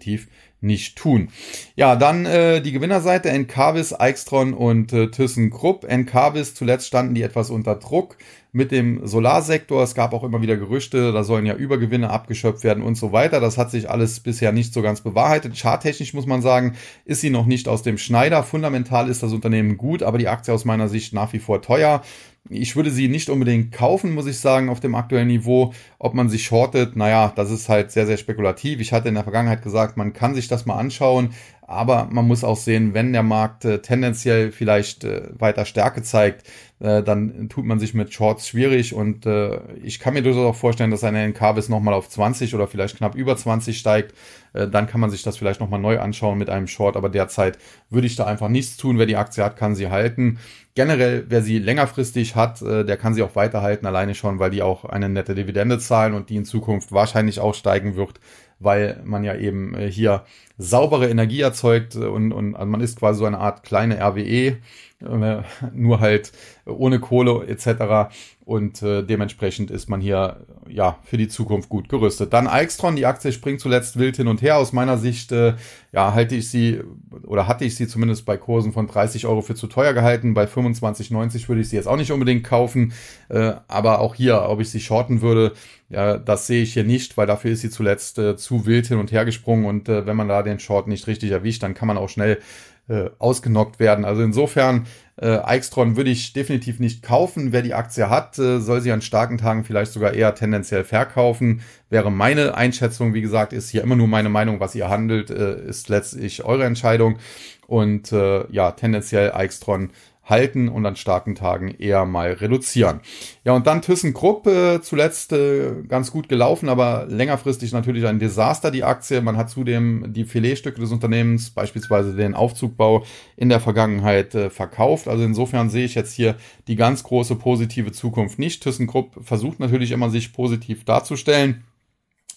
A: nicht tun. Ja, dann äh, die Gewinnerseite Encarvis, Eichstron und äh, ThyssenKrupp. Encarvis, zuletzt standen die etwas unter Druck mit dem Solarsektor. Es gab auch immer wieder Gerüchte, da sollen ja Übergewinne abgeschöpft werden und so weiter. Das hat sich alles bisher nicht so ganz bewahrheitet. Charttechnisch muss man sagen, ist sie noch nicht aus dem Schneider. Fundamental ist das Unternehmen gut, aber die Aktie aus meiner Sicht nach wie vor teuer. Ich würde sie nicht unbedingt kaufen, muss ich sagen, auf dem aktuellen Niveau. Ob man sie shortet, naja, das ist halt sehr, sehr spekulativ. Ich hatte in der Vergangenheit gesagt, man kann sich das mal anschauen, aber man muss auch sehen, wenn der Markt äh, tendenziell vielleicht äh, weiter Stärke zeigt, äh, dann tut man sich mit Shorts schwierig und äh, ich kann mir durchaus auch vorstellen, dass eine NK nochmal auf 20 oder vielleicht knapp über 20 steigt. Äh, dann kann man sich das vielleicht nochmal neu anschauen mit einem Short, aber derzeit würde ich da einfach nichts tun. Wer die Aktie hat, kann sie halten. Generell, wer sie längerfristig hat, äh, der kann sie auch weiterhalten, alleine schon, weil die auch eine nette Dividende zahlen und die in Zukunft wahrscheinlich auch steigen wird, weil man ja eben äh, hier saubere Energie erzeugt und, und also man ist quasi so eine Art kleine RWE äh, nur halt ohne Kohle etc. Und äh, dementsprechend ist man hier ja für die Zukunft gut gerüstet. Dann Alxtron, die Aktie springt zuletzt wild hin und her. Aus meiner Sicht äh, ja halte ich sie oder hatte ich sie zumindest bei Kursen von 30 Euro für zu teuer gehalten. Bei 25,90 würde ich sie jetzt auch nicht unbedingt kaufen. Äh, aber auch hier, ob ich sie shorten würde, ja, das sehe ich hier nicht, weil dafür ist sie zuletzt äh, zu wild hin und her gesprungen und äh, wenn man da den Short nicht richtig erwischt, dann kann man auch schnell äh, ausgenockt werden. Also insofern, äh, Eichstron würde ich definitiv nicht kaufen. Wer die Aktie hat, äh, soll sie an starken Tagen vielleicht sogar eher tendenziell verkaufen. Wäre meine Einschätzung, wie gesagt, ist hier immer nur meine Meinung, was ihr handelt, äh, ist letztlich eure Entscheidung. Und äh, ja, tendenziell Eichstron halten und an starken Tagen eher mal reduzieren. Ja, und dann ThyssenKrupp äh, zuletzt äh, ganz gut gelaufen, aber längerfristig natürlich ein Desaster, die Aktie. Man hat zudem die Filetstücke des Unternehmens, beispielsweise den Aufzugbau, in der Vergangenheit äh, verkauft. Also insofern sehe ich jetzt hier die ganz große positive Zukunft nicht. ThyssenKrupp versucht natürlich immer, sich positiv darzustellen.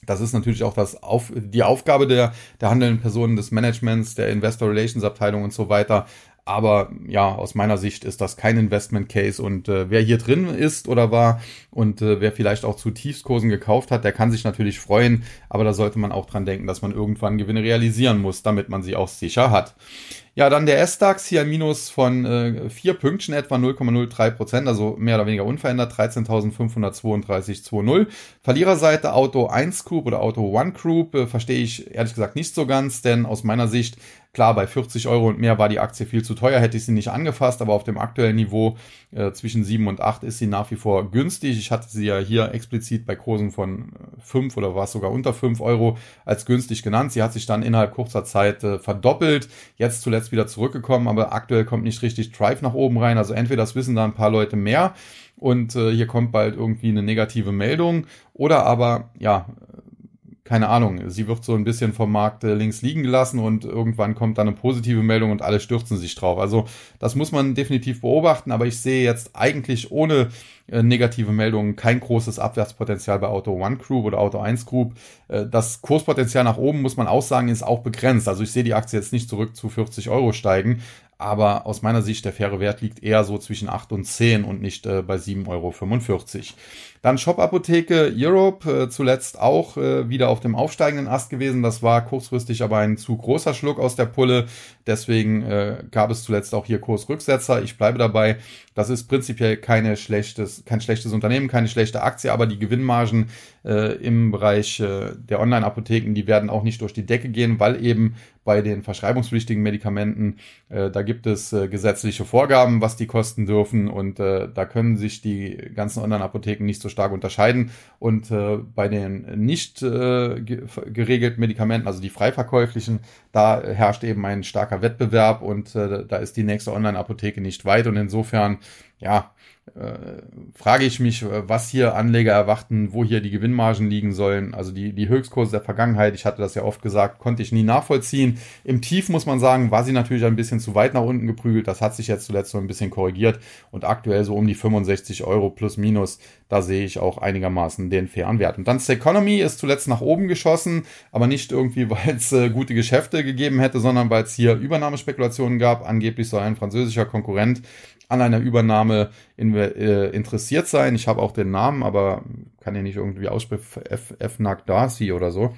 A: Das ist natürlich auch das auf, die Aufgabe der, der handelnden Personen des Managements, der Investor Relations Abteilung und so weiter, aber ja, aus meiner Sicht ist das kein Investment Case und äh, wer hier drin ist oder war und äh, wer vielleicht auch zu Tiefskursen gekauft hat, der kann sich natürlich freuen, aber da sollte man auch dran denken, dass man irgendwann Gewinne realisieren muss, damit man sie auch sicher hat. Ja, dann der S-DAX hier ein Minus von äh, 4 Pünktchen, etwa 0,03 Prozent, also mehr oder weniger unverändert, 13.532,20. Verliererseite Auto 1 Group oder Auto 1 Group äh, verstehe ich ehrlich gesagt nicht so ganz, denn aus meiner Sicht Klar, bei 40 Euro und mehr war die Aktie viel zu teuer, hätte ich sie nicht angefasst, aber auf dem aktuellen Niveau äh, zwischen 7 und 8 ist sie nach wie vor günstig. Ich hatte sie ja hier explizit bei Kursen von 5 äh, oder war es sogar unter 5 Euro als günstig genannt. Sie hat sich dann innerhalb kurzer Zeit äh, verdoppelt, jetzt zuletzt wieder zurückgekommen, aber aktuell kommt nicht richtig Drive nach oben rein. Also entweder das wissen da ein paar Leute mehr und äh, hier kommt bald irgendwie eine negative Meldung oder aber ja keine Ahnung, sie wird so ein bisschen vom Markt äh, links liegen gelassen und irgendwann kommt dann eine positive Meldung und alle stürzen sich drauf. Also das muss man definitiv beobachten, aber ich sehe jetzt eigentlich ohne äh, negative Meldungen kein großes Abwärtspotenzial bei Auto One Group oder Auto 1 Group. Äh, das Kurspotenzial nach oben, muss man auch sagen, ist auch begrenzt. Also ich sehe die Aktie jetzt nicht zurück zu 40 Euro steigen, aber aus meiner Sicht der faire Wert liegt eher so zwischen 8 und 10 und nicht äh, bei 7,45 Euro. Dann Shop Apotheke Europe, äh, zuletzt auch äh, wieder auf dem aufsteigenden Ast gewesen. Das war kurzfristig aber ein zu großer Schluck aus der Pulle. Deswegen äh, gab es zuletzt auch hier Kursrücksetzer. Ich bleibe dabei. Das ist prinzipiell keine schlechtes, kein schlechtes Unternehmen, keine schlechte Aktie, aber die Gewinnmargen äh, im Bereich äh, der Online-Apotheken, die werden auch nicht durch die Decke gehen, weil eben bei den verschreibungspflichtigen Medikamenten, äh, da gibt es äh, gesetzliche Vorgaben, was die kosten dürfen und äh, da können sich die ganzen Online-Apotheken nicht so stark unterscheiden. Und äh, bei den nicht äh, geregelten Medikamenten, also die freiverkäuflichen, da herrscht eben ein starker Wettbewerb und äh, da ist die nächste Online-Apotheke nicht weit. Und insofern, ja, äh, frage ich mich, äh, was hier Anleger erwarten, wo hier die Gewinnmargen liegen sollen. Also die, die Höchstkurse der Vergangenheit, ich hatte das ja oft gesagt, konnte ich nie nachvollziehen. Im Tief muss man sagen, war sie natürlich ein bisschen zu weit nach unten geprügelt. Das hat sich jetzt zuletzt so ein bisschen korrigiert und aktuell so um die 65 Euro plus minus. Da sehe ich auch einigermaßen den fairen Wert. Und dann Economy ist zuletzt nach oben geschossen, aber nicht irgendwie, weil es äh, gute Geschäfte gegeben hätte, sondern weil es hier Übernahmespekulationen gab. Angeblich soll ein französischer Konkurrent an einer Übernahme in, äh, interessiert sein. Ich habe auch den Namen, aber kann ja nicht irgendwie aussprechen, F, F Darcy oder so.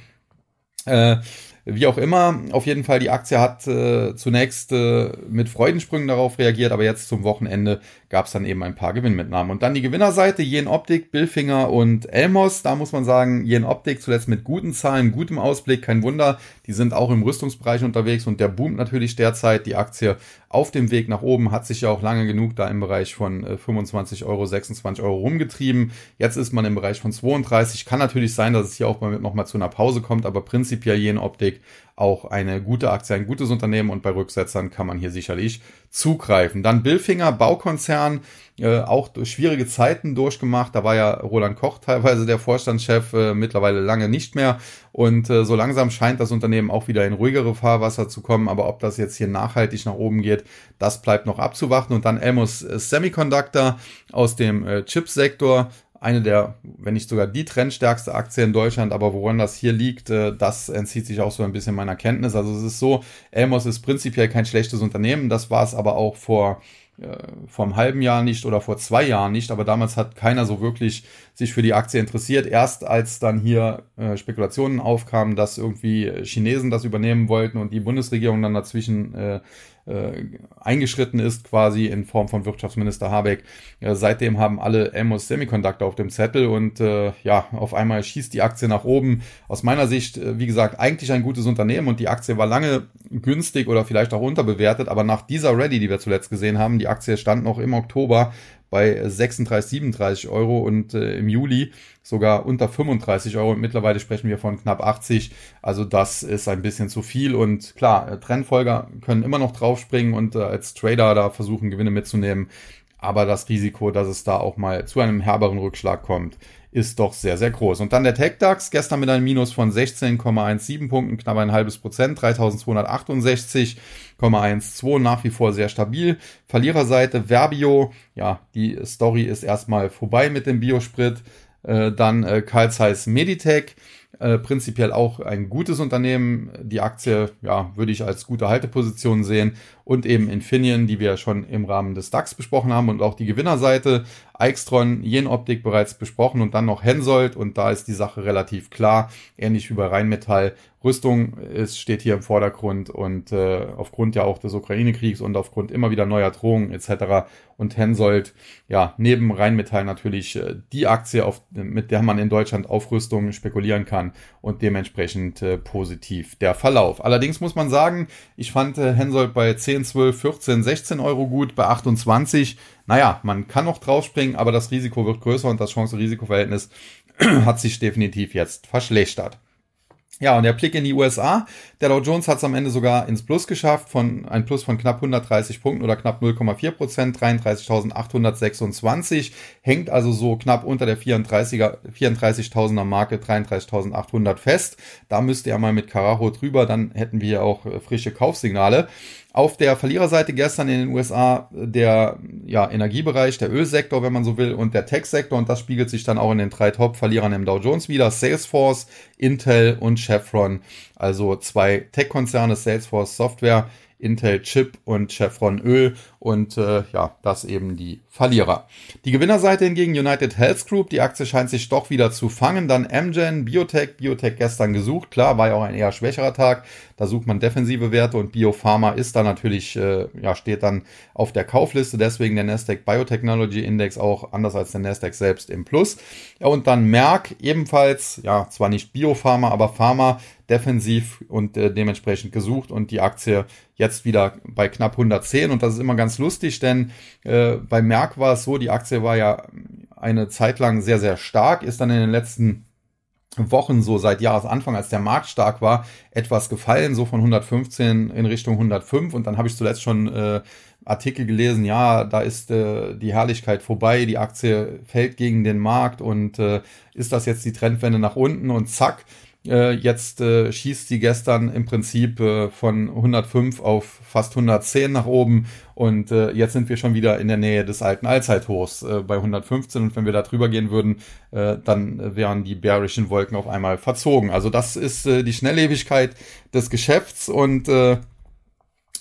A: Äh, wie auch immer, auf jeden Fall, die Aktie hat äh, zunächst äh, mit Freudensprüngen darauf reagiert, aber jetzt zum Wochenende gab es dann eben ein paar Gewinnmitnahmen. Und dann die Gewinnerseite, Jen Optik, Billfinger und Elmos. Da muss man sagen, Jen Optik zuletzt mit guten Zahlen, gutem Ausblick, kein Wunder. Die sind auch im Rüstungsbereich unterwegs und der boomt natürlich derzeit. Die Aktie auf dem Weg nach oben hat sich ja auch lange genug da im Bereich von 25 äh, Euro, 26 Euro rumgetrieben. Jetzt ist man im Bereich von 32. Kann natürlich sein, dass es hier auch mal nochmal zu einer Pause kommt, aber prinzipiell Jen Optik Augenblick auch eine gute Aktie, ein gutes Unternehmen und bei Rücksetzern kann man hier sicherlich zugreifen. Dann Billfinger, Baukonzern, äh, auch schwierige Zeiten durchgemacht. Da war ja Roland Koch teilweise der Vorstandschef, äh, mittlerweile lange nicht mehr. Und äh, so langsam scheint das Unternehmen auch wieder in ruhigere Fahrwasser zu kommen. Aber ob das jetzt hier nachhaltig nach oben geht, das bleibt noch abzuwarten. Und dann Elmos Semiconductor aus dem äh, Chipsektor eine der, wenn nicht sogar die trendstärkste Aktie in Deutschland, aber woran das hier liegt, äh, das entzieht sich auch so ein bisschen meiner Kenntnis. Also es ist so, Elmos ist prinzipiell kein schlechtes Unternehmen, das war es aber auch vor äh, vor einem halben Jahr nicht oder vor zwei Jahren nicht, aber damals hat keiner so wirklich sich für die Aktie interessiert. Erst als dann hier äh, Spekulationen aufkamen, dass irgendwie Chinesen das übernehmen wollten und die Bundesregierung dann dazwischen äh, äh, eingeschritten ist, quasi in Form von Wirtschaftsminister Habeck. Äh, seitdem haben alle Elmos Semiconductor auf dem Zettel und äh, ja, auf einmal schießt die Aktie nach oben. Aus meiner Sicht, äh, wie gesagt, eigentlich ein gutes Unternehmen und die Aktie war lange günstig oder vielleicht auch unterbewertet, aber nach dieser Ready, die wir zuletzt gesehen haben, die Aktie stand noch im Oktober bei 36, 37 Euro und äh, im Juli sogar unter 35 Euro und mittlerweile sprechen wir von knapp 80. Also das ist ein bisschen zu viel und klar, äh, Trendfolger können immer noch draufspringen und äh, als Trader da versuchen, Gewinne mitzunehmen. Aber das Risiko, dass es da auch mal zu einem herberen Rückschlag kommt, ist doch sehr, sehr groß. Und dann der TechDAX, gestern mit einem Minus von 16,17 Punkten, knapp ein halbes Prozent, 3268,12, nach wie vor sehr stabil. Verliererseite Verbio, ja, die Story ist erstmal vorbei mit dem Biosprit. Äh, dann äh, Carl Zeiss Meditech, äh, prinzipiell auch ein gutes Unternehmen. Die Aktie, ja, würde ich als gute Halteposition sehen. Und eben Infineon, die wir schon im Rahmen des DAX besprochen haben. Und auch die Gewinnerseite, Eichstron, Jenoptik bereits besprochen. Und dann noch Hensoldt. Und da ist die Sache relativ klar. Ähnlich wie bei Rheinmetall. Rüstung ist, steht hier im Vordergrund. Und äh, aufgrund ja auch des Ukraine-Kriegs und aufgrund immer wieder neuer Drohungen etc. Und Hensoldt, ja, neben Rheinmetall natürlich äh, die Aktie, auf, mit der man in Deutschland auf Rüstung spekulieren kann und dementsprechend äh, positiv der Verlauf. Allerdings muss man sagen, ich fand äh, Hensoldt bei 10, 12, 14, 16 Euro gut, bei 28. Naja, man kann noch draufspringen, aber das Risiko wird größer und das Chance-Risiko-Verhältnis hat sich definitiv jetzt verschlechtert. Ja, und der Blick in die USA. Der Dow Jones hat es am Ende sogar ins Plus geschafft, von ein Plus von knapp 130 Punkten oder knapp 0,4 Prozent, 33.826, hängt also so knapp unter der 34er, 34.000er Marke, 33.800 fest. Da müsste er mal mit Carajo drüber, dann hätten wir auch äh, frische Kaufsignale. Auf der Verliererseite gestern in den USA der ja, Energiebereich, der Ölsektor, wenn man so will, und der Tech-Sektor. Und das spiegelt sich dann auch in den drei Top-Verlierern im Dow Jones wieder. Salesforce, Intel und Chevron. Also zwei Tech-Konzerne, Salesforce Software, Intel Chip und Chevron Öl und äh, ja, das eben die Verlierer. Die Gewinnerseite hingegen United Health Group, die Aktie scheint sich doch wieder zu fangen. Dann Amgen, Biotech, Biotech gestern gesucht, klar, war ja auch ein eher schwächerer Tag. Da sucht man defensive Werte und Biopharma ist da natürlich, äh, ja, steht dann auf der Kaufliste, deswegen der Nasdaq Biotechnology Index auch anders als der Nasdaq selbst im Plus. Ja, und dann Merck ebenfalls, ja, zwar nicht Biopharma, aber Pharma defensiv und äh, dementsprechend gesucht und die Aktie jetzt wieder bei knapp 110 und das ist immer ganz lustig, denn äh, bei Merck war es so, die Aktie war ja eine Zeit lang sehr, sehr stark, ist dann in den letzten Wochen so seit Jahresanfang, als der Markt stark war, etwas gefallen, so von 115 in Richtung 105 und dann habe ich zuletzt schon äh, Artikel gelesen, ja, da ist äh, die Herrlichkeit vorbei, die Aktie fällt gegen den Markt und äh, ist das jetzt die Trendwende nach unten? Und zack, äh, jetzt äh, schießt sie gestern im Prinzip äh, von 105 auf fast 110 nach oben. Und äh, jetzt sind wir schon wieder in der Nähe des alten Allzeithochs äh, bei 115 und wenn wir da drüber gehen würden, äh, dann wären die bärischen Wolken auf einmal verzogen. Also das ist die Schnelllebigkeit des Geschäfts. Und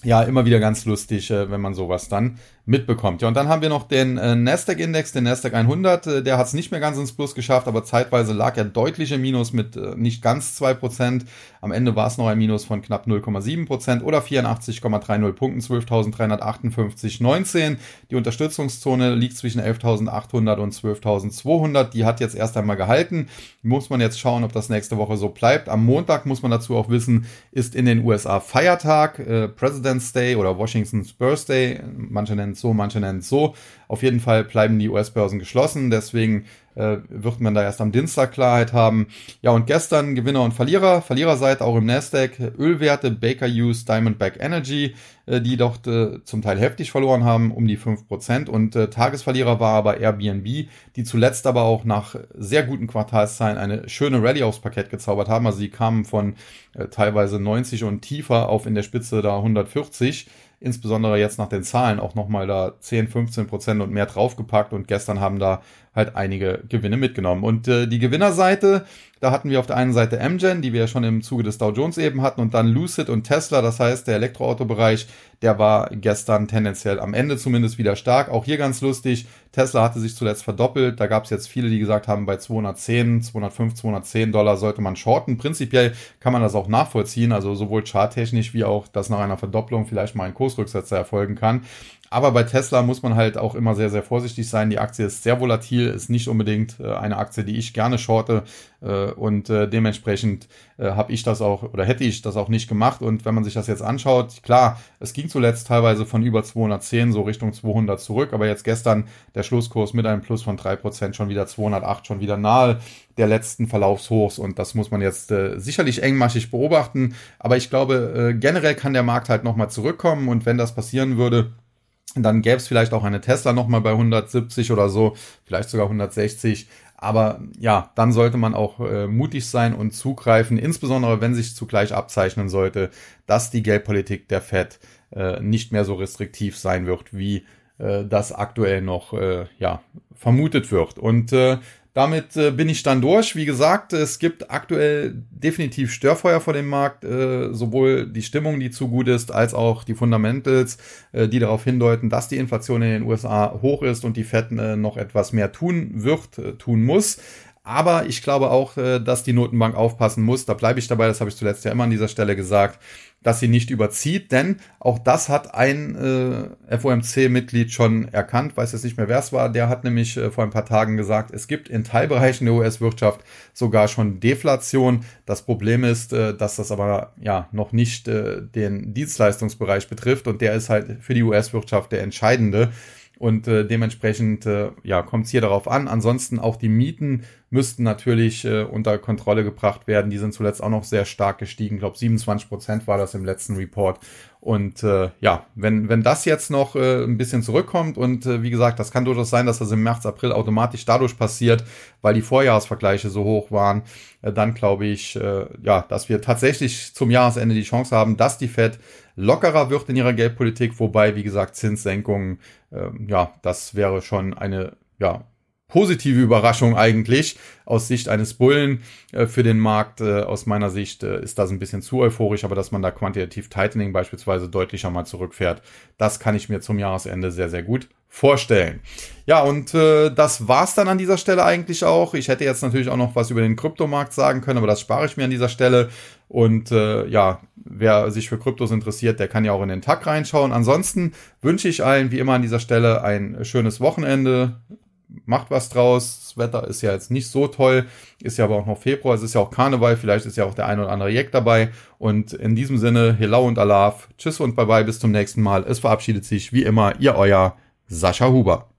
A: ja, immer wieder ganz lustig, wenn man sowas dann mitbekommt. Ja, und dann haben wir noch den äh, Nasdaq-Index, den Nasdaq 100. Äh, der hat es nicht mehr ganz ins Plus geschafft, aber zeitweise lag er deutlich im Minus mit äh, nicht ganz zwei Prozent. Am Ende war es noch ein Minus von knapp 0,7 Prozent oder 84,30 Punkten, 12.358,19. Die Unterstützungszone liegt zwischen 11.800 und 12.200. Die hat jetzt erst einmal gehalten. Muss man jetzt schauen, ob das nächste Woche so bleibt. Am Montag muss man dazu auch wissen, ist in den USA Feiertag, äh, President's Day oder Washington's Birthday. Manche nennen es so, manche nennen es so. Auf jeden Fall bleiben die US-Börsen geschlossen. Deswegen äh, wird man da erst am Dienstag Klarheit haben. Ja, und gestern Gewinner und Verlierer. Verliererseite auch im Nasdaq. Ölwerte, Baker Hughes, Diamondback Energy, äh, die doch äh, zum Teil heftig verloren haben, um die 5%. Und äh, Tagesverlierer war aber Airbnb, die zuletzt aber auch nach sehr guten Quartalszahlen eine schöne Rallye aufs Parkett gezaubert haben. Also sie kamen von äh, teilweise 90 und tiefer auf in der Spitze da 140 insbesondere jetzt nach den Zahlen auch nochmal da 10, 15 Prozent und mehr draufgepackt und gestern haben da halt einige Gewinne mitgenommen. Und äh, die Gewinnerseite, da hatten wir auf der einen Seite Amgen, die wir ja schon im Zuge des Dow Jones eben hatten, und dann Lucid und Tesla, das heißt der Elektroautobereich, der war gestern tendenziell am Ende zumindest wieder stark. Auch hier ganz lustig, Tesla hatte sich zuletzt verdoppelt, da gab es jetzt viele, die gesagt haben, bei 210, 205, 210 Dollar sollte man shorten. Prinzipiell kann man das auch nachvollziehen, also sowohl charttechnisch wie auch, dass nach einer Verdopplung vielleicht mal ein Kursrücksetzer erfolgen kann. Aber bei Tesla muss man halt auch immer sehr, sehr vorsichtig sein. Die Aktie ist sehr volatil, ist nicht unbedingt äh, eine Aktie, die ich gerne shorte. Äh, und äh, dementsprechend habe ich das auch oder hätte ich das auch nicht gemacht. Und wenn man sich das jetzt anschaut, klar, es ging zuletzt teilweise von über 210 so Richtung 200 zurück. Aber jetzt gestern der Schlusskurs mit einem Plus von 3% schon wieder 208, schon wieder nahe der letzten Verlaufshochs und das muss man jetzt sicherlich engmaschig beobachten. Aber ich glaube, generell kann der Markt halt nochmal zurückkommen und wenn das passieren würde, dann gäbe es vielleicht auch eine Tesla nochmal bei 170 oder so, vielleicht sogar 160. Aber ja, dann sollte man auch äh, mutig sein und zugreifen, insbesondere wenn sich zugleich abzeichnen sollte, dass die Geldpolitik der Fed äh, nicht mehr so restriktiv sein wird, wie äh, das aktuell noch äh, ja, vermutet wird. Und äh, damit äh, bin ich dann durch. Wie gesagt, es gibt aktuell definitiv Störfeuer vor dem Markt, äh, sowohl die Stimmung, die zu gut ist, als auch die Fundamentals, äh, die darauf hindeuten, dass die Inflation in den USA hoch ist und die Fed äh, noch etwas mehr tun wird, äh, tun muss. Aber ich glaube auch, äh, dass die Notenbank aufpassen muss. Da bleibe ich dabei, das habe ich zuletzt ja immer an dieser Stelle gesagt, dass sie nicht überzieht, denn auch das hat ein äh, FOMC-Mitglied schon erkannt, weiß jetzt nicht mehr, wer es war, der hat nämlich äh, vor ein paar Tagen gesagt, es gibt in Teilbereichen der US-Wirtschaft sogar schon Deflation. Das Problem ist, äh, dass das aber ja noch nicht äh, den Dienstleistungsbereich betrifft und der ist halt für die US-Wirtschaft der entscheidende. Und äh, dementsprechend äh, ja, kommt es hier darauf an. Ansonsten auch die Mieten müssten natürlich äh, unter Kontrolle gebracht werden. Die sind zuletzt auch noch sehr stark gestiegen. Ich glaube, 27 Prozent war das im letzten Report. Und äh, ja, wenn, wenn das jetzt noch äh, ein bisschen zurückkommt und äh, wie gesagt, das kann durchaus sein, dass das im März, April automatisch dadurch passiert, weil die Vorjahresvergleiche so hoch waren, äh, dann glaube ich, äh, ja, dass wir tatsächlich zum Jahresende die Chance haben, dass die Fed lockerer wird in ihrer Geldpolitik, wobei, wie gesagt, Zinssenkungen, äh, ja, das wäre schon eine, ja, positive Überraschung eigentlich aus Sicht eines Bullen äh, für den Markt. Äh, aus meiner Sicht äh, ist das ein bisschen zu euphorisch, aber dass man da quantitativ Tightening beispielsweise deutlicher mal zurückfährt, das kann ich mir zum Jahresende sehr, sehr gut vorstellen. Ja, und äh, das war's dann an dieser Stelle eigentlich auch. Ich hätte jetzt natürlich auch noch was über den Kryptomarkt sagen können, aber das spare ich mir an dieser Stelle. Und äh, ja, wer sich für Kryptos interessiert, der kann ja auch in den Tag reinschauen. Ansonsten wünsche ich allen wie immer an dieser Stelle ein schönes Wochenende macht was draus. Das Wetter ist ja jetzt nicht so toll, ist ja aber auch noch Februar, es ist ja auch Karneval, vielleicht ist ja auch der ein oder andere Jack dabei. Und in diesem Sinne, Hello und Alaf, tschüss und bye bye, bis zum nächsten Mal. Es verabschiedet sich wie immer, ihr euer Sascha Huber.